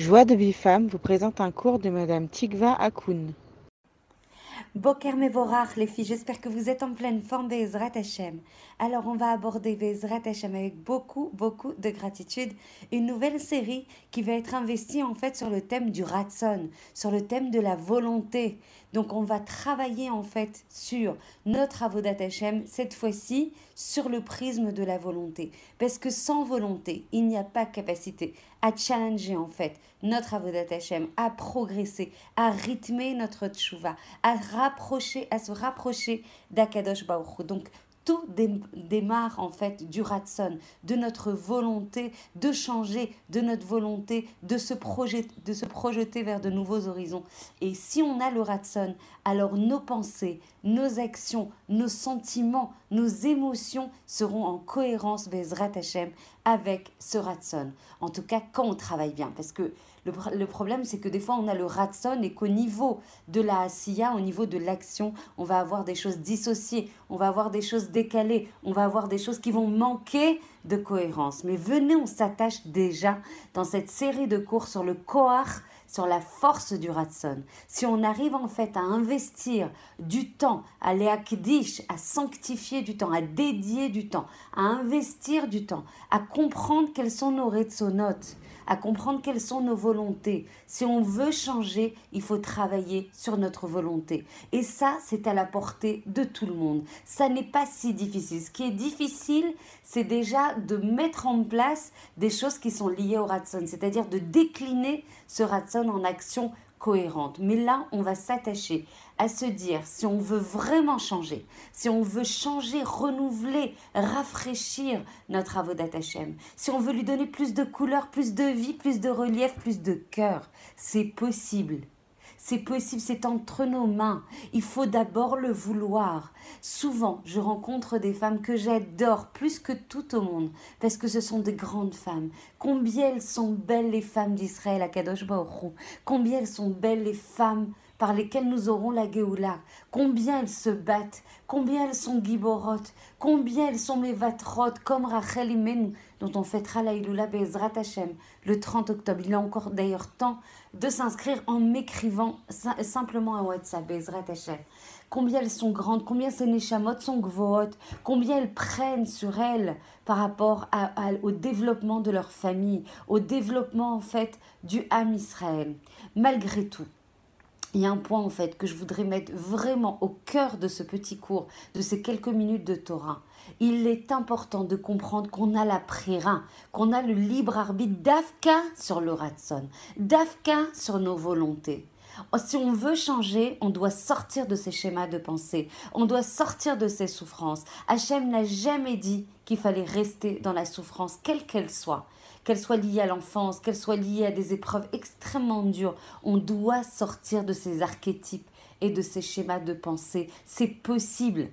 Joie de Bifam vous présente un cours de Madame Tikva Akoun. Boker Mevorach, les filles, j'espère que vous êtes en pleine forme Bezrat Hashem. Alors, on va aborder Bezrat Hashem avec beaucoup, beaucoup de gratitude. Une nouvelle série qui va être investie en fait sur le thème du Ratson, sur le thème de la volonté. Donc, on va travailler en fait sur notre Avodat Hashem, cette fois-ci sur le prisme de la volonté. Parce que sans volonté, il n'y a pas capacité à challenger en fait notre Avodat Hashem, à progresser, à rythmer notre tchouva, à rapprocher, à se rapprocher d'Akadosh Baruch Donc tout démarre en fait du ratson, de notre volonté de changer, de notre volonté de se, projeter, de se projeter vers de nouveaux horizons. Et si on a le ratson, alors nos pensées, nos actions, nos sentiments, nos émotions seront en cohérence, Bezrat Hashem, avec ce ratson. En tout cas, quand on travaille bien. Parce que le, problème, c'est que des fois, on a le ratson et qu'au niveau de la asiya, au niveau de l'action, on va avoir des choses dissociées, on va avoir des choses décalées, on va avoir des choses qui vont manquer de cohérence. Mais venez, on s'attache déjà dans cette série de cours sur le koach, sur la force du ratson. Si on arrive en fait à investir du temps, à les à sanctifier du temps, à dédier du temps, à investir du temps, à comprendre quelles sont nos retsonotes, à comprendre quelles sont nos volontés. Si on veut changer, il faut travailler sur notre volonté. Et ça, c'est à la portée de tout le monde. Ça n'est pas si difficile. Ce qui est difficile, c'est déjà de mettre en place des choses qui sont liées au ratson, c'est-à-dire de décliner ce ratson en action cohérente. Mais là, on va s'attacher à se dire, si on veut vraiment changer, si on veut changer, renouveler, rafraîchir notre Avodat Hashem, si on veut lui donner plus de couleur, plus de vie, plus de relief, plus de cœur, c'est possible. C'est possible, c'est entre nos mains. Il faut d'abord le vouloir. Souvent, je rencontre des femmes que j'adore plus que tout au monde, parce que ce sont des grandes femmes. Combien elles sont belles les femmes d'Israël à Kadosh Baruch Combien elles sont belles les femmes par lesquelles nous aurons la Géoula. Combien elles se battent, combien elles sont giborotes, combien elles sont mevatrot, comme Rachel Imenu, dont on fêtera la Iloula Bezrat Hashem le 30 octobre. Il a encore d'ailleurs temps de s'inscrire en m'écrivant simplement un WhatsApp, Bezrat Hashem. Combien elles sont grandes, combien ces Neshamot sont gvoot, combien elles prennent sur elles par rapport au développement de leur famille, au développement en fait du Ham Israël. Malgré tout, il y a un point en fait que je voudrais mettre vraiment au cœur de ce petit cours, de ces quelques minutes de Torah. Il est important de comprendre qu'on a la prérin, qu'on a le libre arbitre d'Afka sur le Ratson, d'Afka sur nos volontés. Oh, si on veut changer, on doit sortir de ces schémas de pensée, on doit sortir de ces souffrances. Hachem n'a jamais dit qu'il fallait rester dans la souffrance, quelle qu'elle soit qu'elle soit liée à l'enfance, qu'elle soit liée à des épreuves extrêmement dures. On doit sortir de ces archétypes et de ces schémas de pensée. C'est possible.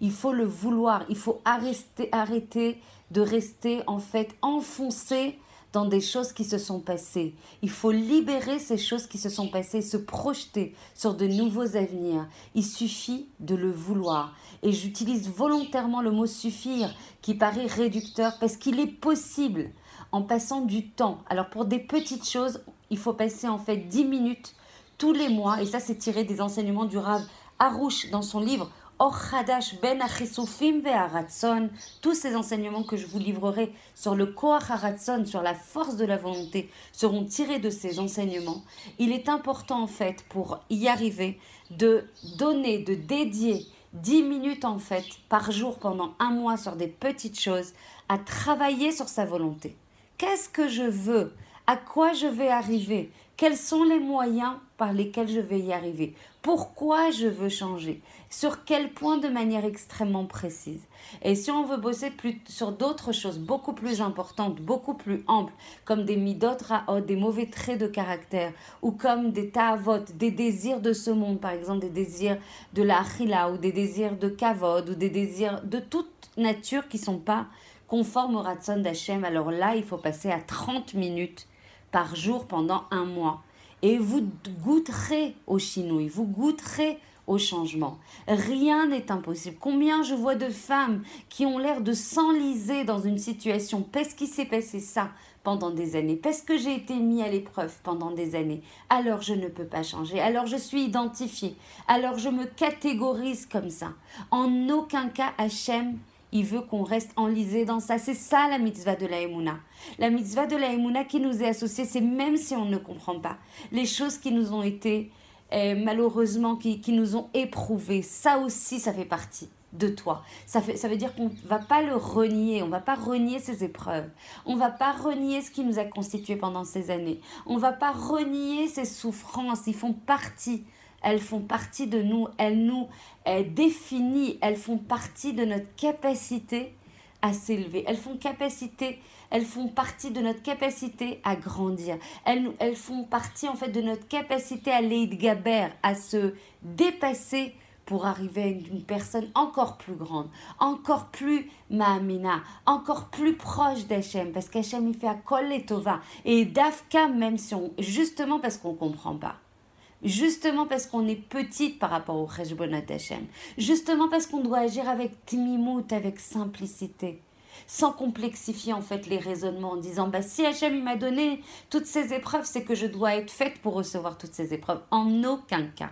Il faut le vouloir. Il faut arrêter, arrêter de rester en fait enfoncé dans des choses qui se sont passées. Il faut libérer ces choses qui se sont passées, se projeter sur de nouveaux avenirs. Il suffit de le vouloir. Et j'utilise volontairement le mot suffire qui paraît réducteur parce qu'il est possible en passant du temps. Alors pour des petites choses, il faut passer en fait 10 minutes tous les mois, et ça c'est tiré des enseignements du Rav Harouche dans son livre Or Hadash Ben Ve'aratson, tous ces enseignements que je vous livrerai sur le Koach Haratson, sur la force de la volonté, seront tirés de ces enseignements. Il est important en fait pour y arriver de donner, de dédier 10 minutes en fait par jour pendant un mois sur des petites choses à travailler sur sa volonté. Qu'est-ce que je veux? À quoi je vais arriver? Quels sont les moyens par lesquels je vais y arriver? Pourquoi je veux changer? Sur quel point de manière extrêmement précise? Et si on veut bosser plus sur d'autres choses beaucoup plus importantes, beaucoup plus amples, comme des midot des mauvais traits de caractère, ou comme des ta'avot, des désirs de ce monde, par exemple des désirs de la achila, ou des désirs de kavod, ou des désirs de toute nature qui sont pas conforme au Ratson d'Hachem, alors là, il faut passer à 30 minutes par jour pendant un mois. Et vous goûterez au chinouille, vous goûterez au changement. Rien n'est impossible. Combien je vois de femmes qui ont l'air de s'enliser dans une situation parce qu'il s'est passé ça, pendant des années, parce que j'ai été mis à l'épreuve pendant des années, alors je ne peux pas changer, alors je suis identifié, alors je me catégorise comme ça. En aucun cas, Hachem, il veut qu'on reste enlisé dans ça. C'est ça la mitzvah de la Emouna. La mitzvah de la Emouna qui nous est associée, c'est même si on ne comprend pas, les choses qui nous ont été euh, malheureusement, qui, qui nous ont éprouvés, ça aussi, ça fait partie de toi. Ça, fait, ça veut dire qu'on ne va pas le renier, on va pas renier ces épreuves, on va pas renier ce qui nous a constitué pendant ces années, on va pas renier ces souffrances, ils font partie, elles font partie de nous, elles nous définissent, elles font partie de notre capacité à s'élever, elles font capacité elles font partie de notre capacité à grandir. Elles, font partie en fait de notre capacité à gaber, à se dépasser pour arriver à une, personne encore plus grande, encore plus Ma'amina, encore plus proche d'Hachem, parce qu'Hachem il fait à Kol et Tova, et Dafka même si on, justement parce qu'on ne comprend pas. Justement parce qu'on est petite par rapport au Cheshbonat Hachem. Justement parce qu'on doit agir avec timimout, avec simplicité. Sans complexifier en fait les raisonnements en disant bah, si Hachem il m'a donné toutes ces épreuves, c'est que je dois être faite pour recevoir toutes ces épreuves. En aucun cas.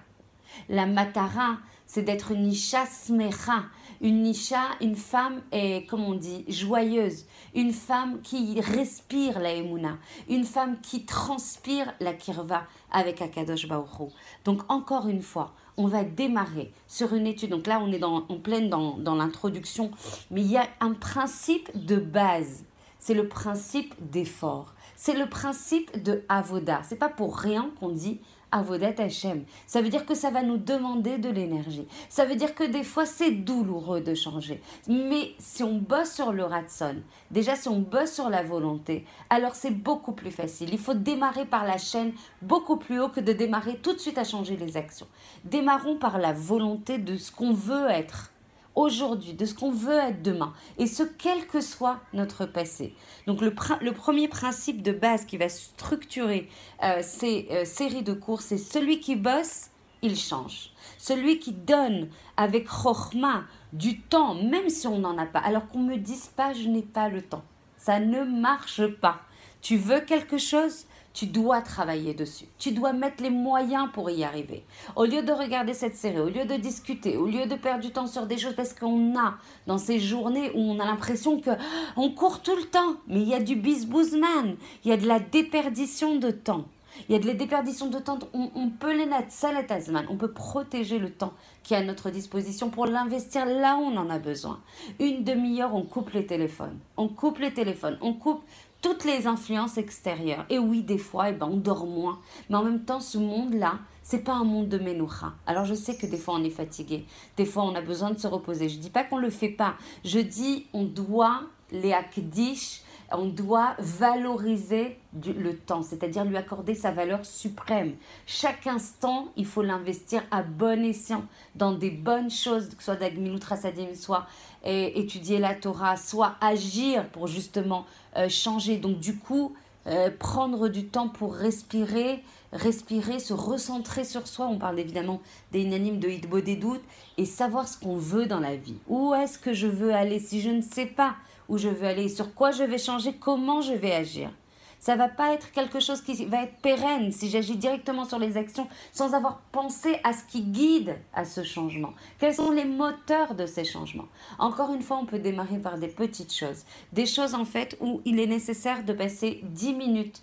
La matara, c'est d'être une nisha smecha, une nisha, une femme, est, comme on dit, joyeuse, une femme qui respire la emuna, une femme qui transpire la kirva avec Akadosh Baruch Donc encore une fois, on va démarrer sur une étude. Donc là, on est en pleine dans, dans l'introduction, mais il y a un principe de base. C'est le principe d'effort. C'est le principe de avoda. C'est pas pour rien qu'on dit Avodat Hashem. Ça veut dire que ça va nous demander de l'énergie. Ça veut dire que des fois, c'est douloureux de changer. Mais si on bosse sur le ratson, déjà si on bosse sur la volonté, alors c'est beaucoup plus facile. Il faut démarrer par la chaîne beaucoup plus haut que de démarrer tout de suite à changer les actions. Démarrons par la volonté de ce qu'on veut être aujourd'hui, de ce qu'on veut être demain, et ce quel que soit notre passé. Donc le, le premier principe de base qui va structurer euh, ces euh, séries de cours, c'est celui qui bosse, il change. Celui qui donne avec chorma du temps, même si on n'en a pas, alors qu'on me dise pas je n'ai pas le temps. Ça ne marche pas. Tu veux quelque chose? Tu dois travailler dessus. Tu dois mettre les moyens pour y arriver. Au lieu de regarder cette série, au lieu de discuter, au lieu de perdre du temps sur des choses, parce qu'on a dans ces journées où on a l'impression que on court tout le temps, mais il y a du bisbouzman, il y a de la déperdition de temps. Il y a de la déperdition de temps, on, peut les mettre, salatazman, on peut protéger le temps qui est à notre disposition pour l'investir là où on en a besoin. Une demi-heure, on coupe les téléphones. On coupe les téléphones, on coupe toutes les influences extérieures. Et oui, des fois, eh ben, on dort moins. Mais en même temps, ce monde-là, c'est pas un monde de menoucha. Alors je sais que des fois on est fatigué, des fois on a besoin de se reposer. Je dis pas qu'on le fait pas. Je dis on doit les akdish, on doit valoriser le temps, c'est-à-dire lui accorder sa valeur suprême. Chaque instant, il faut l'investir à bon escient dans des bonnes choses, que ce soit d'Agmilut Rasadim, soit étudier la Torah, soit agir pour justement euh, changer. Donc du coup, euh, prendre du temps pour respirer, respirer, se recentrer sur soi. On parle évidemment des inanimes de Hitbo des doutes et savoir ce qu'on veut dans la vie. Où est-ce que je veux aller si je ne sais pas où je veux aller, sur quoi je vais changer, comment je vais agir? Ça va pas être quelque chose qui va être pérenne si j'agis directement sur les actions sans avoir pensé à ce qui guide à ce changement. Quels sont les moteurs de ces changements? Encore une fois, on peut démarrer par des petites choses. Des choses en fait où il est nécessaire de passer 10 minutes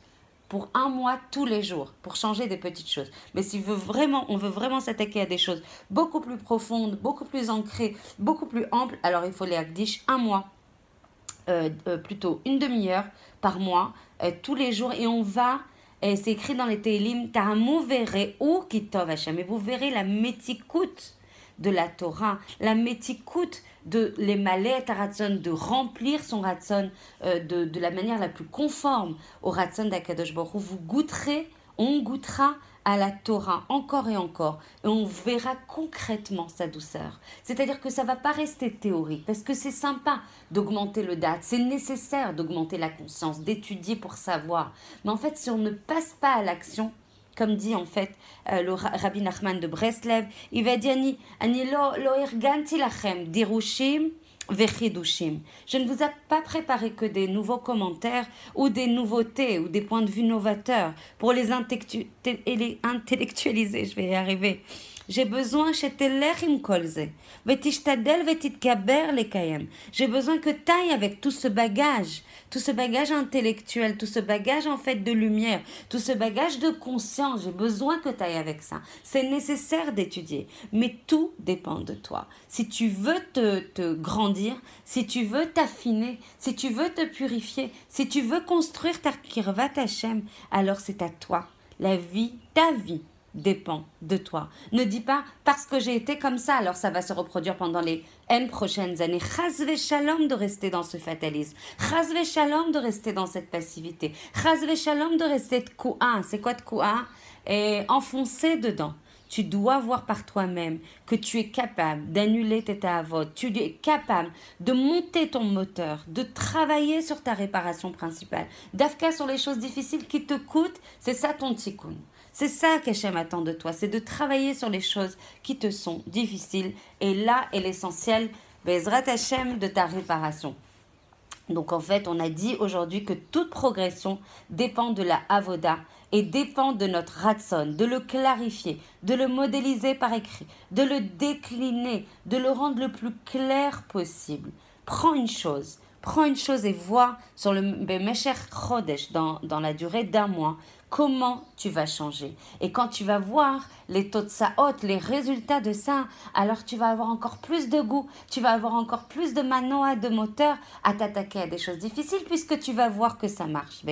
pour un mois tous les jours pour changer des petites choses. Mais si veut vraiment, on veut vraiment s'attaquer à des choses beaucoup plus profondes, beaucoup plus ancrées, beaucoup plus amples, alors il faut les Agdish un mois euh, euh, plutôt une demi-heure par mois, euh, tous les jours, et on va, c'est écrit dans les Télim, verrez ou Kitov Hashem, et vous verrez la méticoute de la Torah, la méticoute de les malais ratson, de remplir son ratson de, de, la manière la plus conforme au ratson d'Akadosh Baruch Vous goûterez, on goûtera à la Torah encore et encore et on verra concrètement sa douceur. C'est-à-dire que ça va pas rester théorique parce que c'est sympa d'augmenter le date, c'est nécessaire d'augmenter la conscience, d'étudier pour savoir. Mais en fait, si on ne passe pas à l'action, comme dit en fait euh, le rabbi Nachman de Breslev, il va dire ani lo, irganti lachem dirushim. Je ne vous ai pas préparé que des nouveaux commentaires ou des nouveautés ou des points de vue novateurs pour les, les intellectualiser. Je vais y arriver. J'ai besoin. J'ai besoin que tu ailles avec tout ce bagage, tout ce bagage intellectuel, tout ce bagage en fait de lumière, tout ce bagage de conscience. J'ai besoin que tu ailles avec ça. C'est nécessaire d'étudier. Mais tout dépend de toi. Si tu veux te, te grandir, si tu veux t'affiner, si tu veux te purifier, si tu veux construire ta kirvat Hashem, alors c'est à toi. La vie, ta vie dépend de toi. Ne dis pas parce que j'ai été comme ça, alors ça va se reproduire pendant les N prochaines années. Chazve shalom de rester dans ce fatalisme. Chazve shalom de rester dans cette passivité. Chazve shalom de rester de koua. C'est quoi de koua Et enfoncer dedans. Tu dois voir par toi-même que tu es capable d'annuler tes vote. Tu es capable de monter ton moteur, de travailler sur ta réparation principale. D'afka sur les choses difficiles qui te coûtent, c'est ça ton tikkun. C'est ça qu'Hachem attend de toi, c'est de travailler sur les choses qui te sont difficiles. Et là est l'essentiel, Bezrat Hachem, de ta réparation. Donc en fait, on a dit aujourd'hui que toute progression dépend de la avoda et dépend de notre ratson, de le clarifier, de le modéliser par écrit, de le décliner, de le rendre le plus clair possible. Prends une chose, prends une chose et vois sur le Mesher Chodesh, dans, dans la durée d'un mois, comment tu vas changer. Et quand tu vas voir les taux de haute, les résultats de ça, alors tu vas avoir encore plus de goût, tu vas avoir encore plus de manoa, de moteur à t'attaquer à des choses difficiles puisque tu vas voir que ça marche.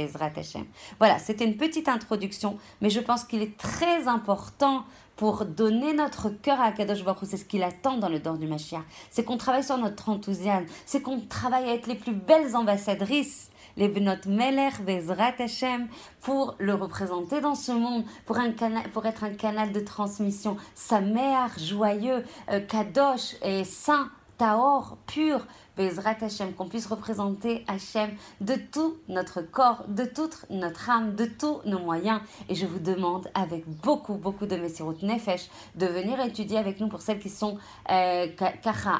Voilà, c'était une petite introduction, mais je pense qu'il est très important pour donner notre cœur à Akadosh Baruch c'est ce qu'il attend dans le dehors du Mashiach. C'est qu'on travaille sur notre enthousiasme, c'est qu'on travaille à être les plus belles ambassadrices les Benot Meler, Bezrat Hashem, pour le représenter dans ce monde, pour, un canal, pour être un canal de transmission. Sa mère, joyeux, euh, Kadosh et saint, Taor, pur, Bezrat Hashem, qu'on puisse représenter Hashem de tout notre corps, de toute notre âme, de tous nos moyens. Et je vous demande, avec beaucoup, beaucoup de Messirut Nefesh, de venir étudier avec nous pour celles qui sont euh,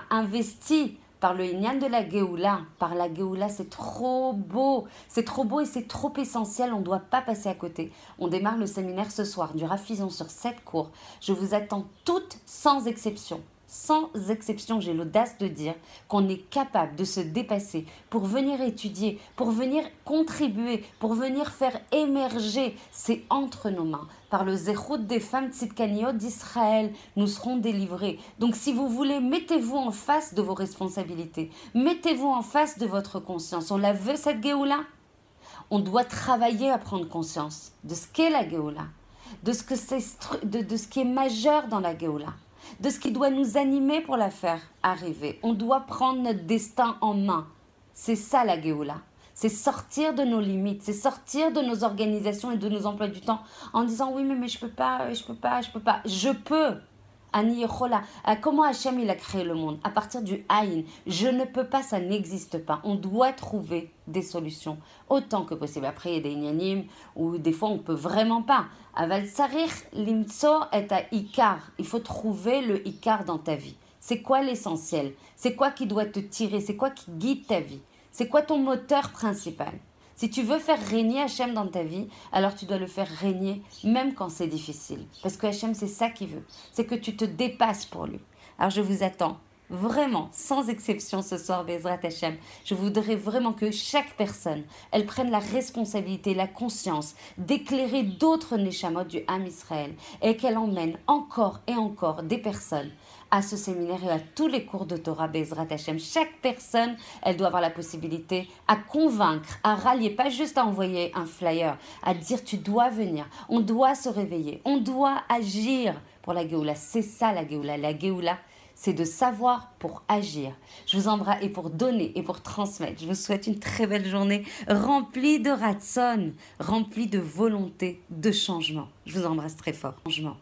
investies par le Inyan de la Géoula. Par la Géoula, c'est trop beau. C'est trop beau et c'est trop essentiel. On ne doit pas passer à côté. On démarre le séminaire ce soir du Rafizon sur sept cours. Je vous attends toutes sans exception sans exception, j'ai l'audace de dire qu'on est capable de se dépasser pour venir étudier, pour venir contribuer, pour venir faire émerger. C'est entre nos mains. Par le zérout des femmes tzidkaniot d'Israël, nous serons délivrés. Donc si vous voulez, mettez-vous en face de vos responsabilités. Mettez-vous en face de votre conscience. On la veut, cette Géoula? On doit travailler à prendre conscience de ce qu'est la Géoula, de ce, que de ce qui est majeur dans la Géoula de ce qui doit nous animer pour la faire arriver. On doit prendre notre destin en main. C'est ça la Géoula. C'est sortir de nos limites, c'est sortir de nos organisations et de nos emplois du temps en disant oui mais, mais je peux pas, je peux pas, je peux pas. Je peux. Euh, comment Hachem il a créé le monde? À partir du Aïn. Je ne peux pas, ça n'existe pas. On doit trouver des solutions autant que possible. Après, il y a des ignanim où des fois on peut vraiment pas. Aval sarir limtso est à ikar. Il faut trouver le ikar dans ta vie. C'est quoi l'essentiel? C'est quoi qui doit te tirer? C'est quoi qui guide ta vie? C'est quoi ton moteur principal? Si tu veux faire régner Hachem dans ta vie, alors tu dois le faire régner même quand c'est difficile. Parce que Hachem, c'est ça qu'il veut. C'est que tu te dépasses pour lui. Alors je vous attends vraiment, sans exception ce soir, Bezrat Hachem. Je voudrais vraiment que chaque personne, elle prenne la responsabilité, la conscience d'éclairer d'autres Neshamot du Ham Israël et qu'elle emmène encore et encore des personnes à ce séminaire et à tous les cours de Torah Bezrat Hashem. Chaque personne, elle doit avoir la possibilité à convaincre, à rallier, pas juste à envoyer un flyer, à dire tu dois venir, on doit se réveiller, on doit agir pour la Géoula. C'est ça la Géoula. La Géoula, c'est de savoir pour agir. Je vous embrasse et pour donner et pour transmettre. Je vous souhaite une très belle journée remplie de ratson, remplie de volonté de changement. Je vous embrasse très fort. Changement.